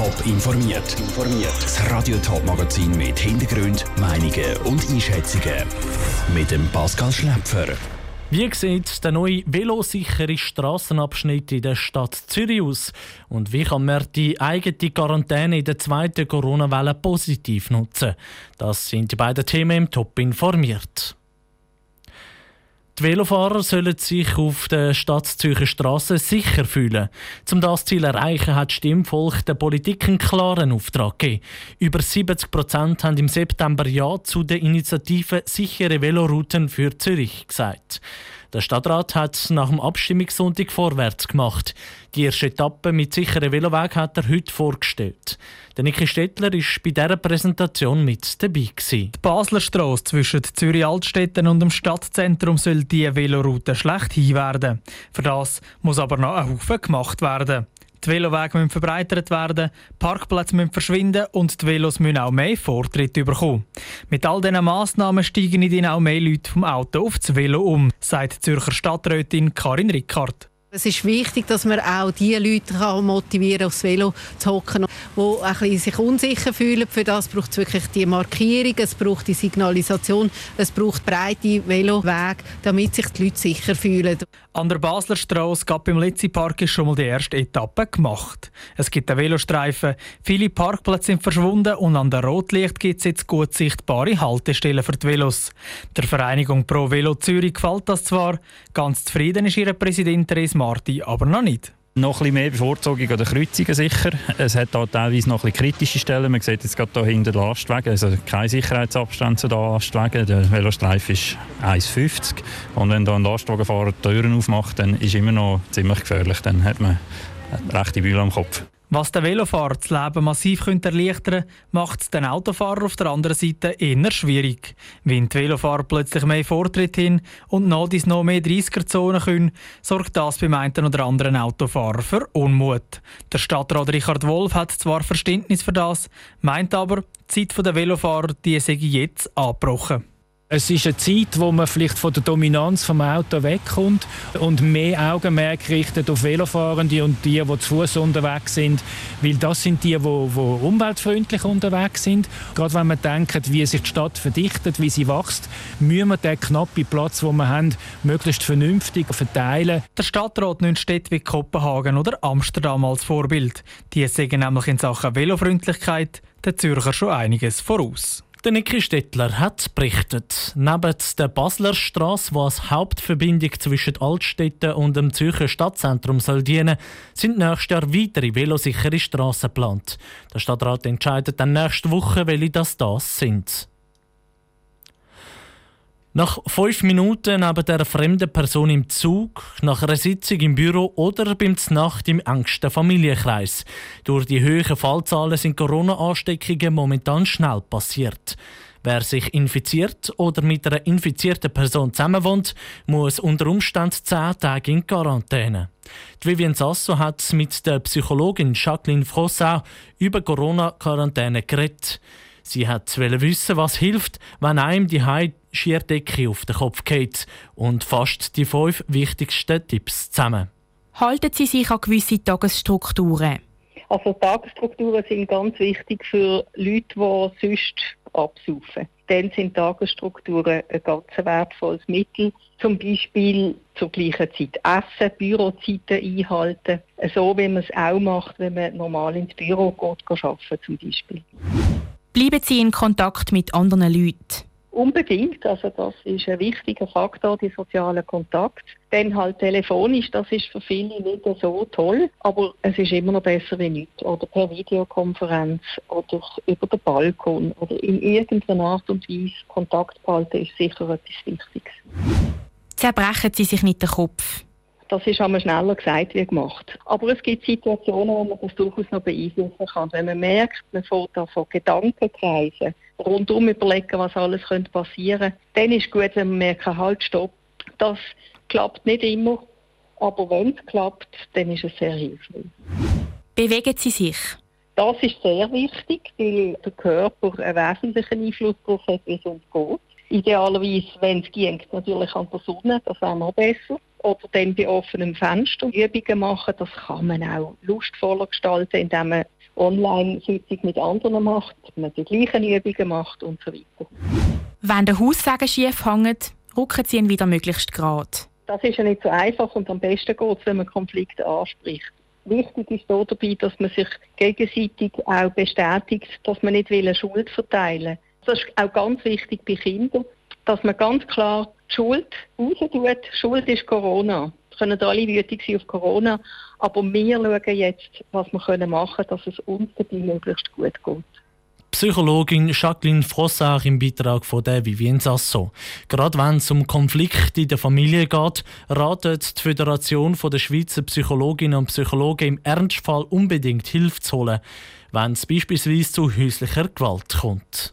Top informiert. Das Radio Top Magazin mit Hintergrund, Meinungen und Einschätzungen mit dem Pascal Schläpfer. Wie sieht der neue velosichere Strassenabschnitt in der Stadt Zürich aus? Und wie kann man die eigene Quarantäne in der zweiten Corona-Welle positiv nutzen? Das sind die beiden Themen im Top informiert. Die Velofahrer sollen sich auf der Stadt Zürcher Straße sicher fühlen. Um das Ziel erreichen, hat Stimmvolk der Politik einen klaren Auftrag gegeben. Über 70 Prozent haben im September Ja zu der Initiative Sichere Velorouten für Zürich gesagt. Der Stadtrat hat nach dem Abstimmungssonntag vorwärts gemacht. Die erste Etappe mit sicheren Veloweg hat er heute vorgestellt. Der Niki Stettler war bei dieser Präsentation mit dabei. Gewesen. Die Basler Straße zwischen Zürich Altstetten und dem Stadtzentrum soll diese Veloroute schlecht werden. Für das muss aber noch ein Haufen gemacht werden. Die Velowege müssen verbreitert werden, Parkplätze müssen verschwinden und die Velos müssen auch mehr Vortritt bekommen. Mit all diesen Massnahmen steigen in auch mehr Leute vom Auto auf das Velo um, sagt Zürcher Stadträtin Karin Rickard. Es ist wichtig, dass man auch die Leute motivieren aufs Velo zu hocken, die sich unsicher fühlen. Für das braucht es wirklich die Markierung, es braucht die Signalisation, es braucht breite Velowege, damit sich die Leute sicher fühlen. An der Basler Straße, im Litzi Park, ist schon mal die erste Etappe gemacht. Es gibt einen Velostreifen, viele Parkplätze sind verschwunden und an der Rotlicht gibt es jetzt gut sichtbare Haltestellen für die Velos. Der Vereinigung Pro Velo Zürich gefällt das zwar, ganz zufrieden ist ihre Präsidentin Marti aber noch nicht. Noch ein mehr Bevorzugung an den Kreuzungen sicher. Es hat da teilweise noch ein kritische Stellen. Man sieht jetzt gerade hier hinter den Lastwagen, also kein Sicherheitsabstand zu den Lastwagen. Der Velostreifen ist 1,50 und wenn da ein Lastwagenfahrer die Türen aufmacht, dann ist immer noch ziemlich gefährlich. Dann hat man eine rechte Bühne am Kopf. Was den Velofahrer das Leben massiv erleichtern könnte, macht es den Autofahrer auf der anderen Seite eher schwierig. Wenn die Velofahrer plötzlich mehr Vortritt hin und noch dies noch mehr 30er-Zonen können, sorgt das beim einen oder anderen Autofahrer für Unmut. Der Stadtrat Richard Wolf hat zwar Verständnis für das, meint aber, die Zeit der Velofahrer die sei jetzt angebrochen. Es ist eine Zeit, wo man vielleicht von der Dominanz vom Auto wegkommt und mehr Augenmerk richtet auf Velofahrende und die, die zu Fuß unterwegs sind, weil das sind die, die, umweltfreundlich unterwegs sind. Gerade wenn man denkt, wie sich die Stadt verdichtet, wie sie wächst, müssen wir den knappen Platz, den wir haben, möglichst vernünftig verteilen. Der Stadtrat nimmt Städte wie Kopenhagen oder Amsterdam als Vorbild. Die sagen nämlich in Sachen Velofreundlichkeit der Zürcher schon einiges voraus. Der Niki Stettler hat berichtet, neben der Basler Straße, die als Hauptverbindung zwischen Altstädten und dem Zürcher Stadtzentrum soll dienen, sind nächstes Jahr weitere velosichere Straßen geplant. Der Stadtrat entscheidet dann nächste Woche, welche das das sind. Nach fünf Minuten neben der fremden Person im Zug, nach einer Sitzung im Büro oder beim Nacht im engsten Familienkreis. Durch die hohen Fallzahlen sind Corona-Ansteckungen momentan schnell passiert. Wer sich infiziert oder mit einer infizierten Person zusammenwohnt, muss unter Umständen zehn Tage in Quarantäne. Die Vivian Sasso hat mit der Psychologin Jacqueline Frossau über Corona-Quarantäne geredet. Sie hat wissen, was hilft, wenn einem die Schierdecke auf den Kopf geht und fasst die fünf wichtigsten Tipps zusammen. Halten Sie sich an gewisse Tagesstrukturen? Also Tagesstrukturen sind ganz wichtig für Leute, die sonst absaufen. Dann sind Tagesstrukturen ein ganz wertvolles Mittel. Zum Beispiel zur gleichen Zeit essen, Bürozeiten einhalten. So wie man es auch macht, wenn man normal ins Büro geht, arbeiten zum Beispiel. Bleiben Sie in Kontakt mit anderen Leuten. Unbedingt, also das ist ein wichtiger Faktor, die sozialen Kontakt. Dann halt telefonisch, das ist für viele nicht so toll, aber es ist immer noch besser wie nichts. Oder per Videokonferenz oder über den Balkon oder in irgendeiner Art und Weise Kontakt behalten ist sicher etwas Wichtiges. Zerbrechen Sie sich nicht den Kopf. Das ist einmal schneller gesagt wie gemacht. Aber es gibt Situationen, wo man das durchaus noch beeinflussen kann. Wenn man merkt, man fährt da von Gedanken kreisen, rundum überlegen, was alles könnte passieren könnte, dann ist es gut, wenn man merkt, halt, stopp. Das klappt nicht immer, aber wenn es klappt, dann ist es sehr hilfreich. Bewegen Sie sich? Das ist sehr wichtig, weil der Körper einen wesentlichen Einfluss darauf hat, wie es uns geht. Idealerweise, wenn es geht, natürlich an der Sonne, das wäre noch besser. Oder dann bei offenem Fenster Übungen machen. Das kann man auch lustvoller gestalten, indem man Online-Sitzung mit anderen macht, man die gleichen Übungen macht und so weiter. Wenn der Haussegen schief hängt, rücken sie ihn wieder möglichst gerade. Das ist ja nicht so einfach und am besten geht es, wenn man Konflikte anspricht. Wichtig ist hier dabei, dass man sich gegenseitig auch bestätigt, dass man nicht will Schuld verteilen will. Das ist auch ganz wichtig bei Kindern, dass man ganz klar Schuld raus. Schuld ist Corona. Wir können alle wütig sein auf Corona, aber wir schauen jetzt, was wir machen können, dass es uns dabei möglichst gut geht. Psychologin Jacqueline Frossard im Beitrag von der Vivien Sasso. Gerade wenn es um Konflikte in der Familie geht, ratet die Föderation der Schweizer Psychologinnen und Psychologen im Ernstfall unbedingt Hilfe zu holen, wenn es beispielsweise zu häuslicher Gewalt kommt.